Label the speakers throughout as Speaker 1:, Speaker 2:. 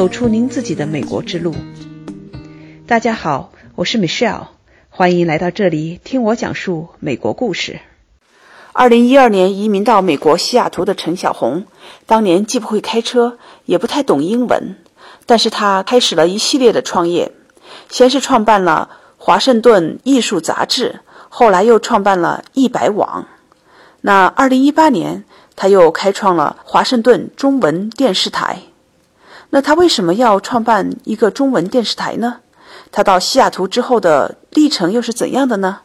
Speaker 1: 走出您自己的美国之路。大家好，我是 Michelle，欢迎来到这里听我讲述美国故事。二零一二年移民到美国西雅图的陈小红，当年既不会开车，也不太懂英文，但是他开始了一系列的创业，先是创办了《华盛顿艺术杂志》，后来又创办了一百网。那二零一八年，他又开创了华盛顿中文电视台。那他为什么要创办一个中文电视台呢？他到西雅图之后的历程又是怎样的呢？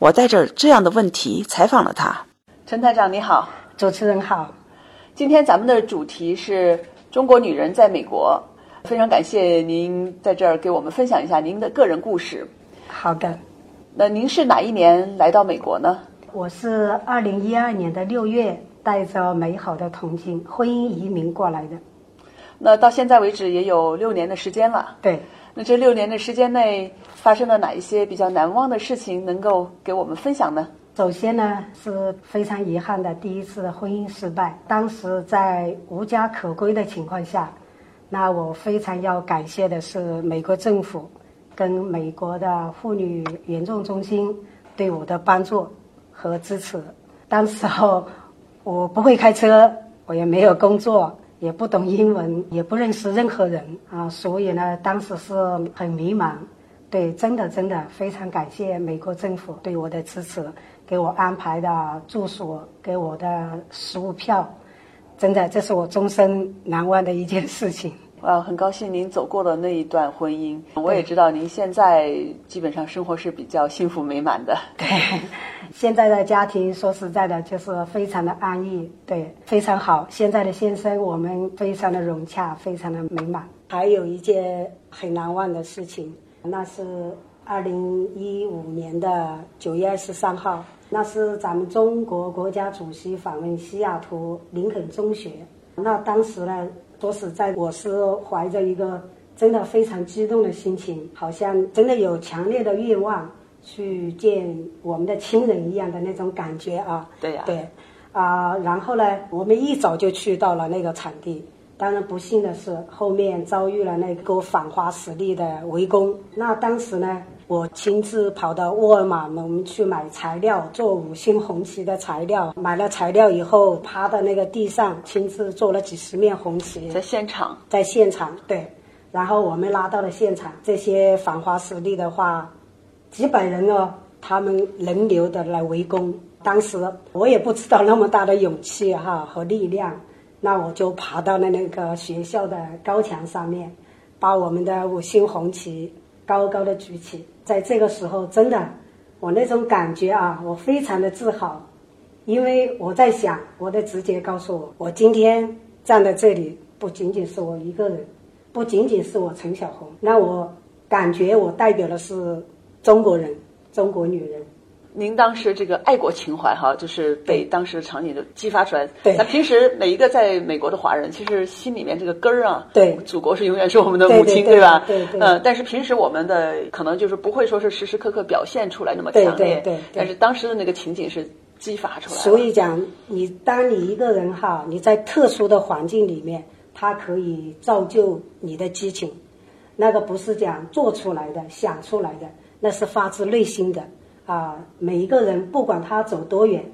Speaker 1: 我带着这样的问题采访了他。陈台长你好，
Speaker 2: 主持人好。
Speaker 1: 今天咱们的主题是中国女人在美国，非常感谢您在这儿给我们分享一下您的个人故事。
Speaker 2: 好的。
Speaker 1: 那您是哪一年来到美国呢？
Speaker 2: 我是二零一二年的六月，带着美好的憧憬，婚姻移民过来的。
Speaker 1: 那到现在为止也有六年的时间了。
Speaker 2: 对。
Speaker 1: 那这六年的时间内发生了哪一些比较难忘的事情，能够给我们分享呢？
Speaker 2: 首先呢，是非常遗憾的第一次婚姻失败。当时在无家可归的情况下，那我非常要感谢的是美国政府跟美国的妇女援助中心对我的帮助和支持。当时候我不会开车，我也没有工作。也不懂英文，也不认识任何人啊，所以呢，当时是很迷茫。对，真的真的非常感谢美国政府对我的支持，给我安排的住所，给我的食物票，真的这是我终身难忘的一件事情。
Speaker 1: 啊，很高兴您走过了那一段婚姻。我也知道您现在基本上生活是比较幸福美满的。
Speaker 2: 对，现在的家庭说实在的，就是非常的安逸，对，非常好。现在的先生，我们非常的融洽，非常的美满。还有一件很难忘的事情，那是二零一五年的九月二十三号，那是咱们中国国家主席访问西雅图林肯中学。那当时呢？说实在，我是怀着一个真的非常激动的心情，好像真的有强烈的愿望去见我们的亲人一样的那种感觉啊。
Speaker 1: 对呀。
Speaker 2: 对，啊，然后呢，我们一早就去到了那个场地。当然不幸的是，后面遭遇了那个反华势力的围攻。那当时呢？我亲自跑到沃尔玛我们去买材料，做五星红旗的材料。买了材料以后，趴到那个地上，亲自做了几十面红旗。
Speaker 1: 在现场，
Speaker 2: 在现场，对。然后我们拉到了现场，这些反华势力的话，几百人哦，他们轮流的来围攻。当时我也不知道那么大的勇气哈和力量，那我就爬到了那个学校的高墙上面，把我们的五星红旗高高的举起。在这个时候，真的，我那种感觉啊，我非常的自豪，因为我在想，我的直觉告诉我，我今天站在这里，不仅仅是我一个人，不仅仅是我陈小红，那我感觉我代表的是中国人，中国女人。
Speaker 1: 您当时这个爱国情怀哈，就是被当时的场景就激发出来。
Speaker 2: 对，
Speaker 1: 那平时每一个在美国的华人，其实心里面这个根儿啊，
Speaker 2: 对，
Speaker 1: 祖国是永远是我们的母亲，
Speaker 2: 对
Speaker 1: 吧？
Speaker 2: 对对。
Speaker 1: 嗯，但是平时我们的可能就是不会说是时时刻刻表现出来那么强
Speaker 2: 烈，对对。
Speaker 1: 但是当时的那个情景是激发出来。
Speaker 2: 所以讲，你当你一个人哈，你在特殊的环境里面，它可以造就你的激情，那个不是讲做出来的、想出来的，那是发自内心的。啊，每一个人不管他走多远，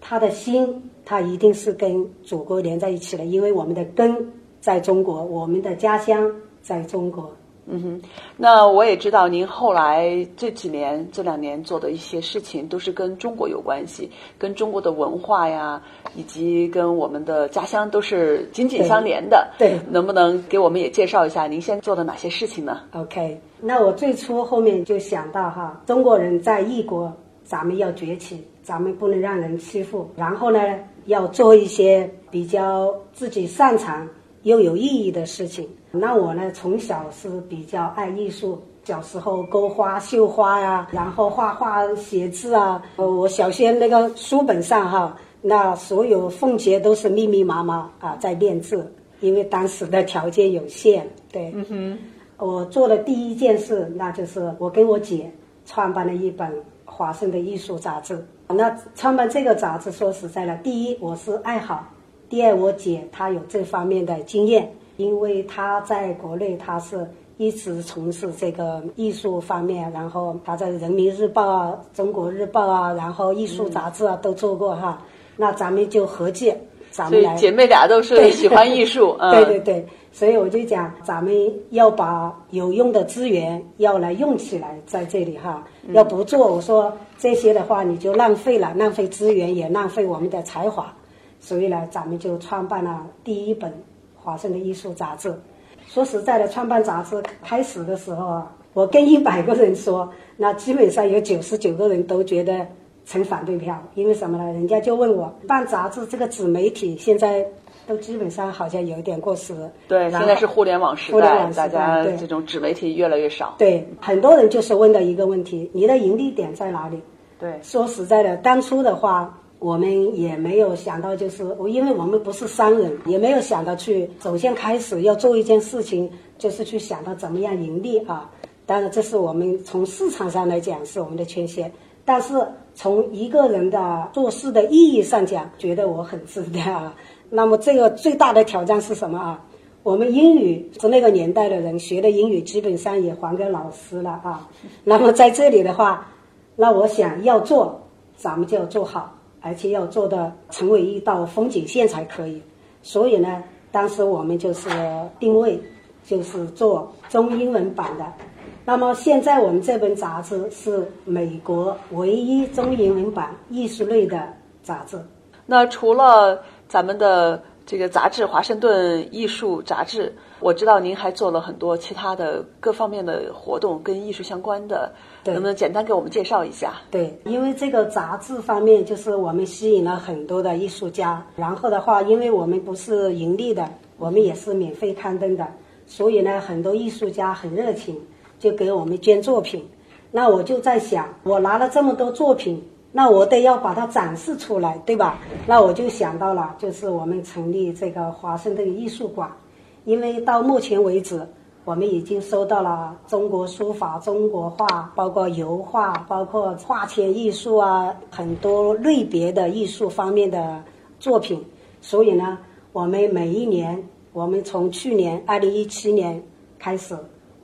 Speaker 2: 他的心他一定是跟祖国连在一起的，因为我们的根在中国，我们的家乡在中国。
Speaker 1: 嗯哼，那我也知道您后来这几年、这两年做的一些事情，都是跟中国有关系，跟中国的文化呀，以及跟我们的家乡都是紧紧相连的。
Speaker 2: 对，
Speaker 1: 能不能给我们也介绍一下您现在做的哪些事情呢
Speaker 2: ？OK，那我最初后面就想到哈，中国人在异国，咱们要崛起，咱们不能让人欺负，然后呢，要做一些比较自己擅长又有意义的事情。那我呢，从小是比较爱艺术，小时候勾花、绣花呀，然后画画、写字啊。呃，我小学那个书本上哈，那所有凤节都是密密麻麻啊，在练字，因为当时的条件有限。对，
Speaker 1: 嗯哼。
Speaker 2: 我做的第一件事，那就是我跟我姐创办了一本华盛的艺术杂志。那创办这个杂志，说实在的，第一我是爱好，第二我姐她有这方面的经验。因为她在国内她是一直从事这个艺术方面，然后她在《人民日报》啊、《中国日报》啊，然后艺术杂志啊都做过哈。那咱们就合计，咱们来。
Speaker 1: 姐妹俩都是喜欢艺术，嗯、
Speaker 2: 对对对，所以我就讲，咱们要把有用的资源要来用起来，在这里哈，要不做，我说这些的话你就浪费了，浪费资源也浪费我们的才华，所以呢，咱们就创办了第一本华盛的艺术杂志。说实在的，创办杂志开始的时候啊，我跟一百个人说，那基本上有九十九个人都觉得。成反对票，因为什么呢？人家就问我办杂志这个纸媒体现在都基本上好像有一点过时。
Speaker 1: 对，现在是互联网时
Speaker 2: 代，
Speaker 1: 大家这种纸媒体越来越少。
Speaker 2: 对，很多人就是问的一个问题：你的盈利点在哪里？
Speaker 1: 对，
Speaker 2: 说实在的，当初的话，我们也没有想到，就是我，因为我们不是商人，也没有想到去首先开始要做一件事情，就是去想到怎么样盈利啊。当然，这是我们从市场上来讲是我们的缺陷。但是从一个人的做事的意义上讲，觉得我很值得啊。那么这个最大的挑战是什么啊？我们英语是那个年代的人学的英语，基本上也还给老师了啊。那么在这里的话，那我想要做，咱们就要做好，而且要做的成为一道风景线才可以。所以呢，当时我们就是定位，就是做中英文版的。那么现在我们这本杂志是美国唯一中英文版艺术类的杂志。
Speaker 1: 那除了咱们的这个杂志《华盛顿艺术杂志》，我知道您还做了很多其他的各方面的活动，跟艺术相关的，能不能简单给我们介绍一下？
Speaker 2: 对，因为这个杂志方面，就是我们吸引了很多的艺术家。然后的话，因为我们不是盈利的，我们也是免费刊登的，所以呢，很多艺术家很热情。就给我们捐作品，那我就在想，我拿了这么多作品，那我得要把它展示出来，对吧？那我就想到了，就是我们成立这个华盛顿艺术馆，因为到目前为止，我们已经收到了中国书法、中国画，包括油画、包括画签艺术啊，很多类别的艺术方面的作品。所以呢，我们每一年，我们从去年二零一七年开始。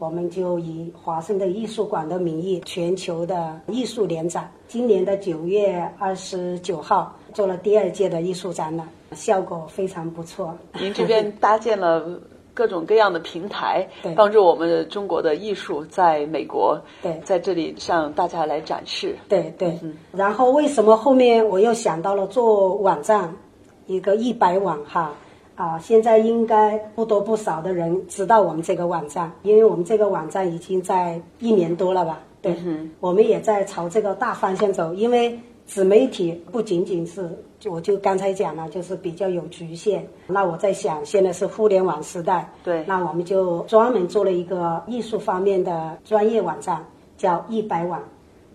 Speaker 2: 我们就以华盛顿艺术馆的名义，全球的艺术联展。今年的九月二十九号做了第二届的艺术展览，效果非常不错。
Speaker 1: 您这边搭建了各种各样的平台，帮助我们中国的艺术在美国，
Speaker 2: 对，
Speaker 1: 在这里向大家来展示。
Speaker 2: 对对。然后为什么后面我又想到了做网站，一个一百网哈？啊，现在应该不多不少的人知道我们这个网站，因为我们这个网站已经在一年多了吧？对，我们也在朝这个大方向走。因为自媒体不仅仅是，我就刚才讲了，就是比较有局限。那我在想，现在是互联网时代，
Speaker 1: 对，
Speaker 2: 那我们就专门做了一个艺术方面的专业网站，叫一百网，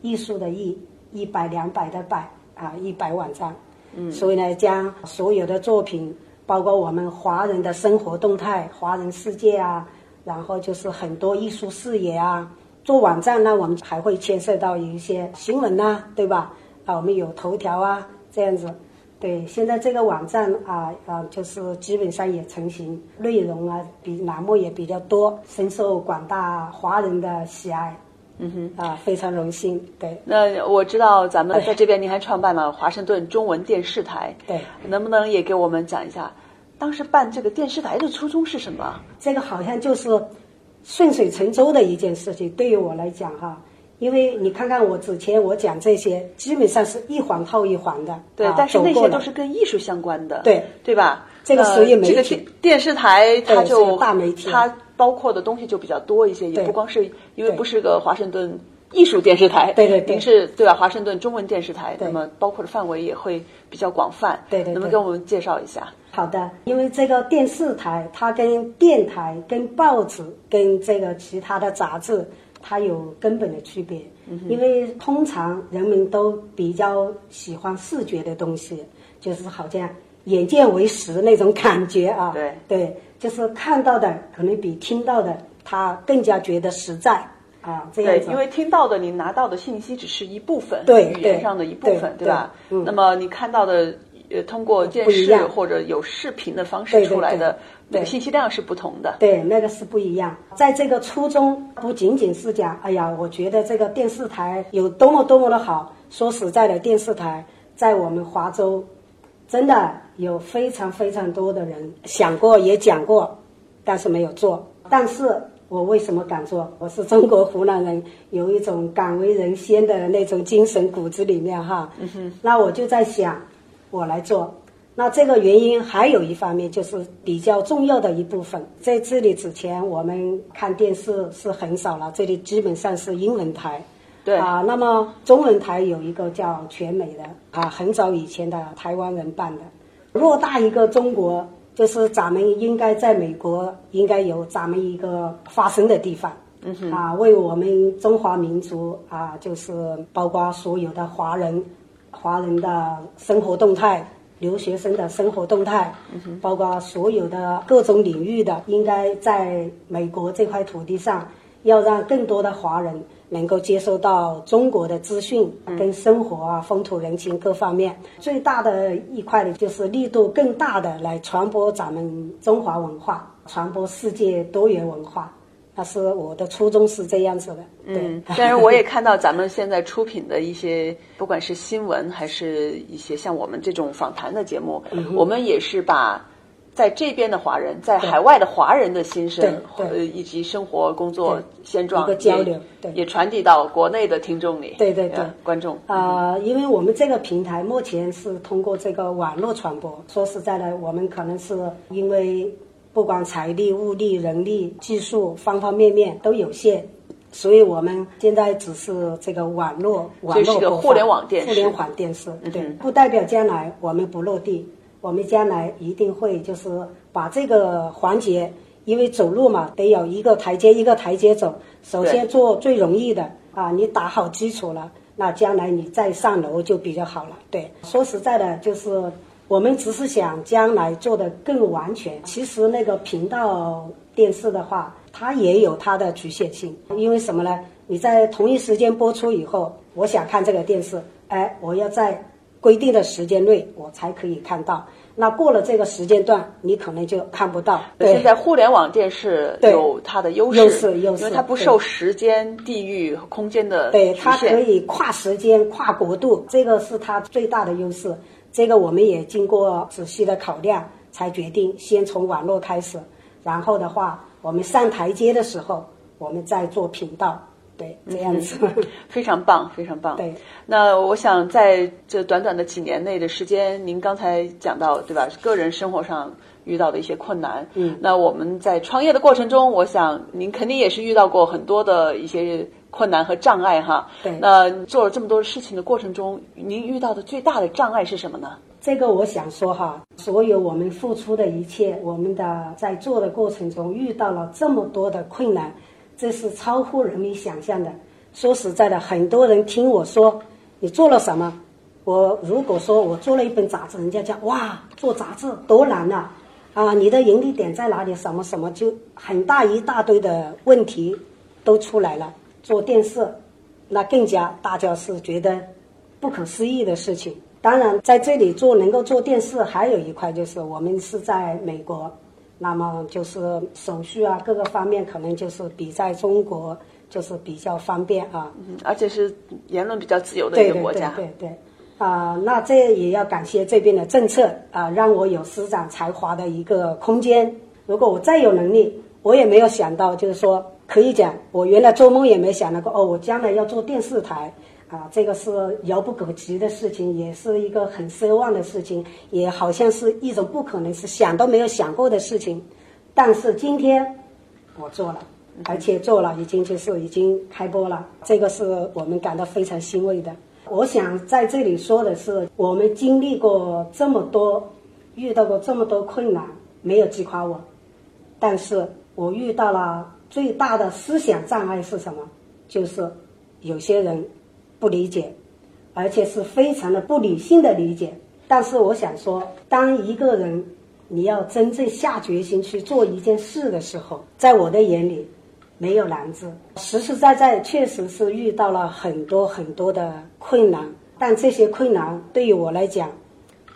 Speaker 2: 艺术的艺，一百两百的百啊，一百网站。嗯，所以呢，将所有的作品。包括我们华人的生活动态、华人世界啊，然后就是很多艺术视野啊。做网站呢，我们还会牵涉到有一些新闻呐，对吧？啊，我们有头条啊，这样子。对，现在这个网站啊啊，就是基本上也成型，内容啊比栏目也比较多，深受广大华人的喜爱。
Speaker 1: 嗯
Speaker 2: 哼，啊，非常荣幸。对，
Speaker 1: 那我知道咱们在这边，您还创办了华盛顿中文电视台。
Speaker 2: 对，
Speaker 1: 能不能也给我们讲一下，当时办这个电视台的初衷是什么？
Speaker 2: 这个好像就是顺水成舟的一件事情。对于我来讲，哈，因为你看看我之前我讲这些，基本上是一环套一环的。
Speaker 1: 对，但是那些都是跟艺术相关的。
Speaker 2: 对，
Speaker 1: 对吧？
Speaker 2: 这个属于媒
Speaker 1: 体。这个电视台它就
Speaker 2: 大媒体，
Speaker 1: 它。包括的东西就比较多一些，也不光是因为不是个华盛顿艺术电视台，
Speaker 2: 对对，
Speaker 1: 您是对吧？华盛顿中文电视台，那么包括的范围也会比较广泛，
Speaker 2: 对对，
Speaker 1: 能不能给我们介绍一下？
Speaker 2: 好的，因为这个电视台它跟电台、跟报纸、跟这个其他的杂志，它有根本的区别。因为通常人们都比较喜欢视觉的东西，就是好像眼见为实那种感觉啊。
Speaker 1: 对
Speaker 2: 对。就是看到的可能比听到的他更加觉得实在啊，这样
Speaker 1: 子。对，因为听到的你拿到的信息只是一部分，
Speaker 2: 对
Speaker 1: 语言上的一部分，
Speaker 2: 对
Speaker 1: 吧？嗯。那么你看到的呃通过电视或者有视频的方式出来的
Speaker 2: 对
Speaker 1: 那个信息量是不同的。
Speaker 2: 对，那个是不一样。在这个初衷，不仅仅是讲，哎呀，我觉得这个电视台有多么多么的好。说实在的，电视台在我们华州，真的有非常非常多的人想过也讲过，但是没有做。但是我为什么敢做？我是中国湖南人，有一种敢为人先的那种精神骨子里面哈。那我就在想，我来做。那这个原因还有一方面就是比较重要的一部分，在这里之前我们看电视是很少了，这里基本上是英文台。
Speaker 1: 对
Speaker 2: 啊，那么中文台有一个叫全美的啊，很早以前的台湾人办的。偌大一个中国，就是咱们应该在美国应该有咱们一个发声的地方。嗯。啊，为我们中华民族啊，就是包括所有的华人，华人的生活动态。留学生的生活动态，包括所有的各种领域的，应该在美国这块土地上，要让更多的华人能够接收到中国的资讯跟生活啊、风土人情各方面。最大的一块呢就是力度更大的来传播咱们中华文化，传播世界多元文化。那是我的初衷是这样子的。
Speaker 1: 嗯，但是我也看到咱们现在出品的一些，不管是新闻还是一些像我们这种访谈的节目，
Speaker 2: 嗯
Speaker 1: 我们也是把在这边的华人，在海外的华人的心声，
Speaker 2: 对
Speaker 1: 以及生活工作现状
Speaker 2: 一个交流对。
Speaker 1: 也传递到国内的听众里，
Speaker 2: 对对对。
Speaker 1: 呃观众。
Speaker 2: 啊、因为我们这个平台目前是通过这个网络传播。说实在的，我们可能是因为不管财力、物力、人力、技术方方面面都有限，所以我们现在只是这个网络网络播放
Speaker 1: 个互联网电视。嗯
Speaker 2: 互联网电视，对，不代表将来我们不落地，我们将来一定会就是把这个环节。因为走路嘛，得有一个台阶一个台阶走。首先做最容易的啊，你打好基础了，那将来你再上楼就比较好了。对，说实在的，就是我们只是想将来做的更完全。其实那个频道电视的话，它也有它的局限性，因为什么呢？你在同一时间播出以后，我想看这个电视，哎，我要在规定的时间内我才可以看到。那过了这个时间段，你可能就看不到。对
Speaker 1: 现在互联网电视有它的优势，
Speaker 2: 优势优势
Speaker 1: 因为它不受时间、地域和空间的
Speaker 2: 对，它可。以跨时间、跨国度，这个是它最大的优势。这个我们也经过仔细的考量，才决定先从网络开始，然后的话，我们上台阶的时候，我们再做频道，对，这样子。
Speaker 1: 非常棒，非常棒。
Speaker 2: 对，
Speaker 1: 那我想在这短短的几年内的时间，您刚才讲到，对吧？个人生活上遇到的一些困难，
Speaker 2: 嗯，
Speaker 1: 那我们在创业的过程中，我想您肯定也是遇到过很多的一些困难和障碍哈。
Speaker 2: 对
Speaker 1: 那做了这么多事情的过程中，您遇到的最大的障碍是什么呢？
Speaker 2: 这个我想说哈，所有我们付出的一切，我们的在做的过程中遇到了这么多的困难，这是超乎人们想象的。说实在的，很多人听我说你做了什么，我如果说我做了一本杂志，人家讲哇，做杂志多难呐、啊，你的盈利点在哪里？什么什么，就很大一大堆的问题都出来了。做电视，那更加大家是觉得不可思议的事情。当然，在这里做能够做电视，还有一块就是我们是在美国，那么就是手续啊各个方面可能就是比在中国就是比较方便啊。
Speaker 1: 嗯，而且是言论比较自由的一个国家。
Speaker 2: 对对，啊、那这也要感谢这边的政策啊、让我有施展才华的一个空间。如果我再有能力，我也没有想到，就是说可以讲，我原来做梦也没想到过，哦，我将来要做电视台。啊，这个是遥不可及的事情，也是一个很奢望的事情，也好像是一种不可能，是想都没有想过的事情。但是今天我做了，而且做了，已经就是已经开播了，这个是我们感到非常欣慰的。我想在这里说的是，我们经历过这么多，遇到过这么多困难，没有击垮我，但是我遇到了最大的思想障碍是什么？就是有些人不理解，而且是非常的不理性的理解。但是我想说，当一个人你要真正下决心去做一件事的时候，在我的眼里，没有难字，实实在在确实是遇到了很多很多的困难，但这些困难对于我来讲，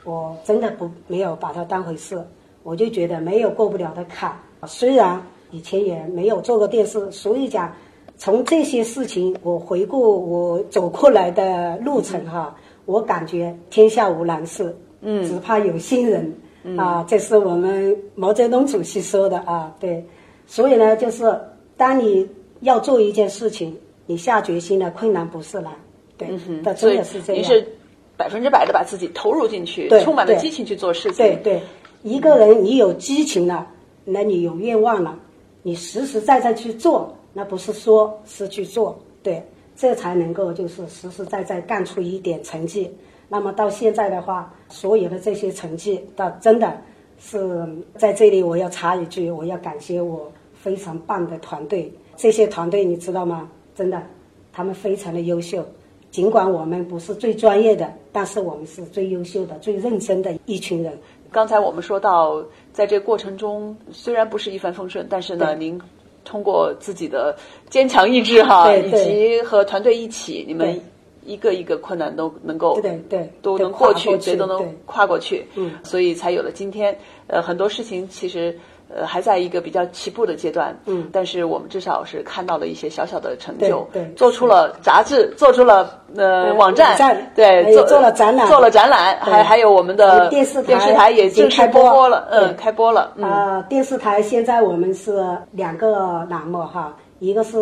Speaker 2: 我真的不没有把它当回事，我就觉得没有过不了的坎。虽然以前也没有做过电视，所以讲从这些事情我回顾我走过来的路程哈，我感觉天下无难事，嗯，只怕有心人。啊，这是我们毛泽东主席说的啊，对，所以呢，就是当你要做一件事情，你下决心了，困难不是难，对，的真的是这样。
Speaker 1: 你是百分之百的把自己投入进去，充满了激情去做事情。
Speaker 2: 对对，一个人你有激情了，那你有愿望了，你实实在在去做，那不是说是去做，对，这才能够就是实实在在干出一点成绩。那么到现在的话，所有的这些成绩，到真的是在这里，我要插一句，我要感谢我非常棒的团队。这些团队你知道吗？真的，他们非常的优秀。尽管我们不是最专业的，但是我们是最优秀的、最认真的一群人。
Speaker 1: 刚才我们说到，在这个过程中，虽然不是一帆风顺，但是呢，您通过自己的坚强意志哈，以及和团队一起，你们。一个一个困难都能够
Speaker 2: 对对
Speaker 1: 都能过去，谁都能跨过去，嗯，所以才有了今天。呃，很多事情其实呃还在一个比较起步的阶段，嗯，但是我们至少是看到了一些小小的成就，
Speaker 2: 对，
Speaker 1: 做出了杂志，做出了呃
Speaker 2: 网
Speaker 1: 站，对，
Speaker 2: 做了展览，
Speaker 1: 做了展览，还还有我们的电视台
Speaker 2: 电视
Speaker 1: 台也正式播了，嗯，开播了。
Speaker 2: 啊，电视台现在我们是两个栏目哈，一个是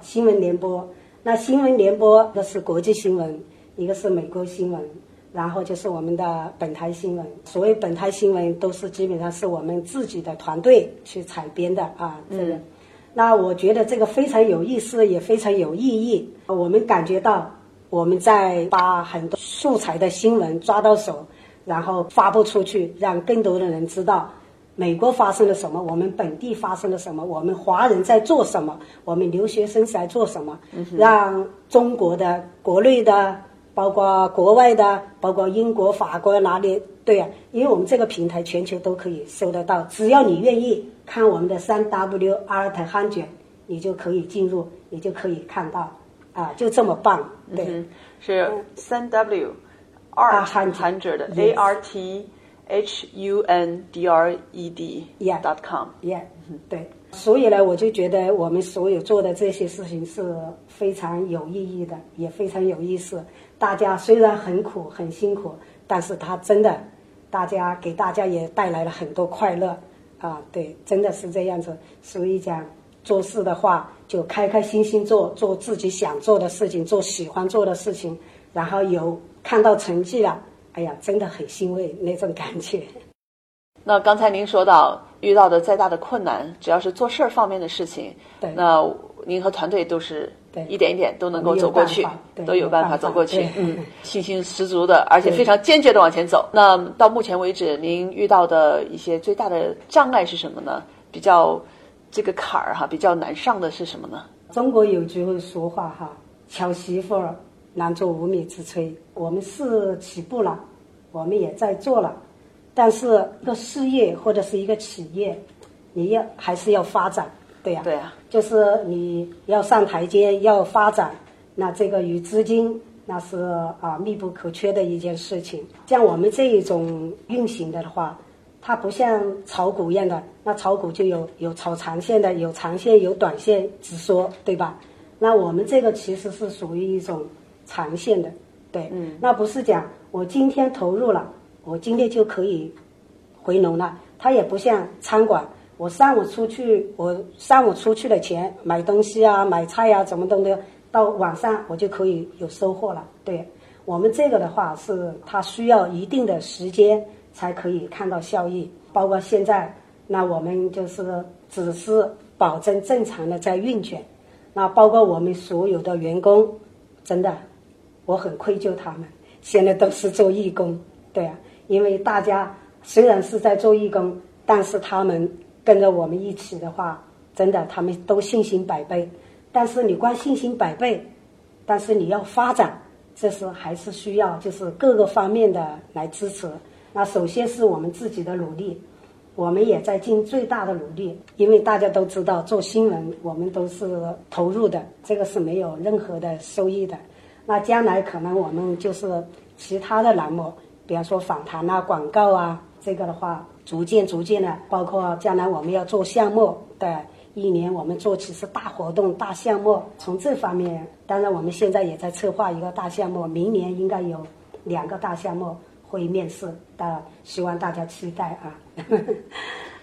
Speaker 2: 新闻联播。那新闻联播一个是国际新闻，一个是美国新闻，然后就是我们的本台新闻。所谓本台新闻，都是基本上是我们自己的团队去采编的啊。这个，那我觉得这个非常有意思，也非常有意义。我们感觉到我们在把很多素材的新闻抓到手，然后发布出去，让更多的人知道。美国发生了什么？我们本地发生了什么？我们华人在做什么？我们留学生在做什么？让中国的国内的，包括国外的，包括英国、法国哪里？对呀，因为我们这个平台全球都可以收得到，只要你愿意看我们的三 W Art 汉卷，你就可以进入，你就可以看到，啊，就这么棒。对，
Speaker 1: 是三 W Art Hundred A R T。h u n d r e d
Speaker 2: yeah
Speaker 1: dot com
Speaker 2: yeah 对，所以呢，我就觉得我们所有做的这些事情是非常有意义的，也非常有意思。大家虽然很苦很辛苦，但是他真的，大家给大家也带来了很多快乐啊！对，真的是这样子。所以讲做事的话，就开开心心做，做自己想做的事情，做喜欢做的事情，然后有看到成绩了。哎呀，真的很欣慰那种感觉。
Speaker 1: 那刚才您说到遇到的再大的困难，只要是做事儿方面的事情，
Speaker 2: 对，
Speaker 1: 那您和团队都是
Speaker 2: 对
Speaker 1: 一点一点都能够走过去，都
Speaker 2: 有
Speaker 1: 办法走过去，
Speaker 2: 嗯，
Speaker 1: 信心十足的，而且非常坚决的往前走。那到目前为止，您遇到的一些最大的障碍是什么呢？比较这个坎儿哈，比较难上的是什么呢？
Speaker 2: 中国有句俗话哈，巧媳妇儿。难做无米之炊。我们是起步了，我们也在做了，但是一个事业或者是一个企业，你要还是要发展，对呀，
Speaker 1: 对呀，
Speaker 2: 就是你要上台阶，要发展，那这个与资金那是啊密不可缺的一件事情。像我们这一种运行的话，它不像炒股一样的，那炒股就有有炒长线的，有长线有短线直说，对吧？那我们这个其实是属于一种。长线的，对，嗯那不是讲我今天投入了，我今天就可以回笼了。它也不像餐馆，我上午出去，我上午出去的钱买东西啊、买菜啊，怎么都的，到晚上我就可以有收获了。对我们这个的话，是它需要一定的时间才可以看到效益。包括现在，那我们就是只是保证正常的在运转，那包括我们所有的员工，真的。我很愧疚他们，现在都是做义工，对啊，因为大家虽然是在做义工，但是他们跟着我们一起的话，真的他们都信心百倍。但是你光信心百倍，但是你要发展，这是还是需要就是各个方面的来支持。那首先是我们自己的努力，我们也在尽最大的努力，因为大家都知道做新闻，我们都是投入的，这个是没有任何的收益的。那将来可能我们就是其他的栏目比方说访谈啊、广告啊，这个的话，逐渐逐渐的，包括将来我们要做项目的一年，我们做几次大活动、大项目，从这方面，当然我们现在也在策划一个大项目，明年应该有两个大项目会面试，的，希望大家期待啊。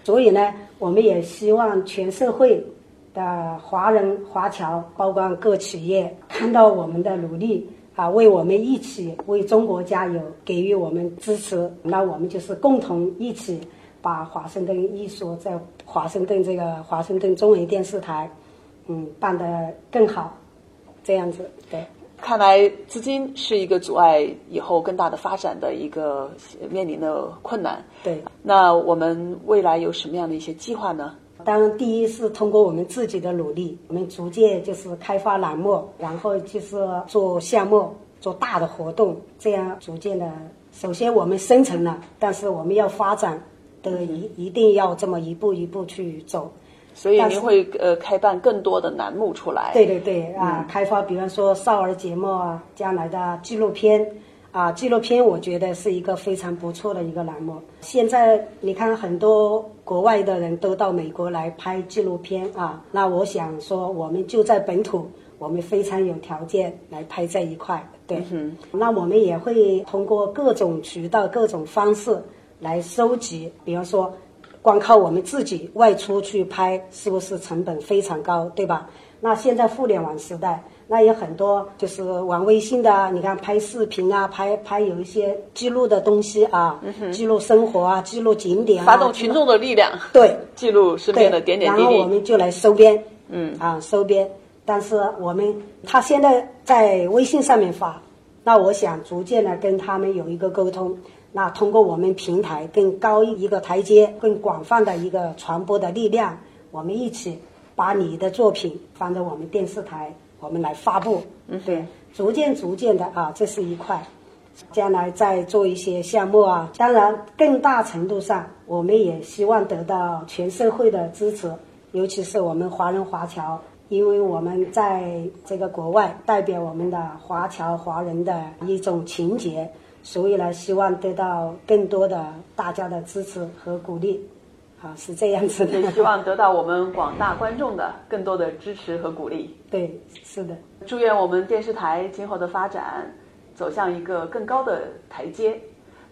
Speaker 2: 所以呢，我们也希望全社会的华人华侨，包括各企业，看到我们的努力啊，为我们一起为中国加油，给予我们支持。那我们就是共同一起把华盛顿艺术在华盛顿这个华盛顿中文电视台，嗯，办得更好，这样子对。
Speaker 1: 看来资金是一个阻碍以后更大的发展的一个面临的困难。
Speaker 2: 对，
Speaker 1: 那我们未来有什么样的一些计划呢？
Speaker 2: 当然，第一是通过我们自己的努力，我们逐渐就是开发栏目，然后就是做项目、做大的活动，这样逐渐的。首先我们生存了，但是我们要发展，的一一定要这么一步一步去走。
Speaker 1: 所以您会呃开办更多的栏目出来？
Speaker 2: 对对对啊，开发比方说少儿节目啊，将来的纪录片啊，纪录片我觉得是一个非常不错的一个栏目。现在你看很多国外的人都到美国来拍纪录片啊，那我想说我们就在本土，我们非常有条件来拍这一块。对，那我们也会通过各种渠道、各种方式来收集，比方说。光靠我们自己外出去拍，是不是成本非常高，对吧？那现在互联网时代，那有很多就是玩微信的，你看拍视频啊，拍拍有一些记录的东西啊，记录生活啊，记录景点啊，
Speaker 1: 发动群众的力量，
Speaker 2: 对，
Speaker 1: 记录身边的点点滴
Speaker 2: 滴。然后我们就来收编，
Speaker 1: 嗯，
Speaker 2: 啊，收编。但是我们他现在在微信上面发，那我想逐渐的跟他们有一个沟通。那通过我们平台更高一个台阶，更广泛的一个传播的力量，我们一起把你的作品放在我们电视台，我们来发布。
Speaker 1: 嗯，
Speaker 2: 对，逐渐逐渐的啊，这是一块，将来再做一些项目啊。当然，更大程度上，我们也希望得到全社会的支持，尤其是我们华人华侨，因为我们在这个国外代表我们的华侨华人的一种情结。所以呢，希望得到更多的大家的支持和鼓励，啊，是这样子的。
Speaker 1: 也希望得到我们广大观众的更多的支持和鼓励。
Speaker 2: 对，是的。
Speaker 1: 祝愿我们电视台今后的发展走向一个更高的台阶。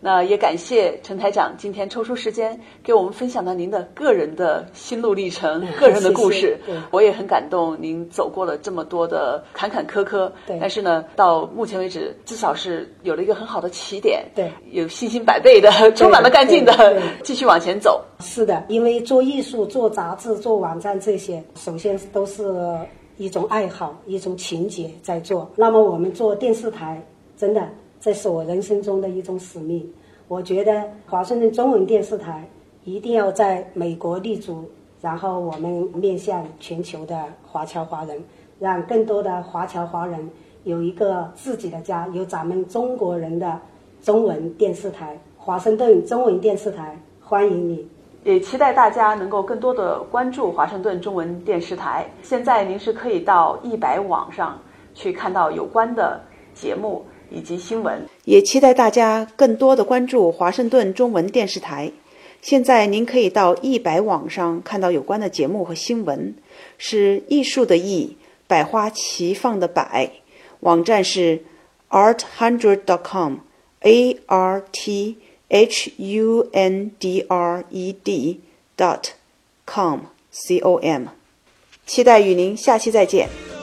Speaker 1: 那也感谢陈台长今天抽出时间给我们分享了您的个人的心路历程、个人的故事。我也很感动，您走过了这么多的坎坎坷坷。但是呢，到目前为止，至少是有了一个很好的起点。
Speaker 2: 对，
Speaker 1: 有信心百倍的、充满了干劲的，继续往前走。
Speaker 2: 是的，因为做艺术、做杂志、做网站这些，首先都是一种爱好、一种情节在做。那么我们做电视台，真的。这是我人生中的一种使命。我觉得华盛顿中文电视台一定要在美国立足，然后我们面向全球的华侨华人，让更多的华侨华人有一个自己的家，有咱们中国人的中文电视台——华盛顿中文电视台，欢迎你！
Speaker 1: 也期待大家能够更多的关注华盛顿中文电视台。现在您是可以到一百网上去看到有关的节目。以及新闻，也期待大家更多的关注华盛顿中文电视台。现在您可以到一百网上看到有关的节目和新闻，是艺术的艺，百花齐放的百。网站是 arthundred.com，a r t h u n d r e d dot com c o m。期待与您下期再见。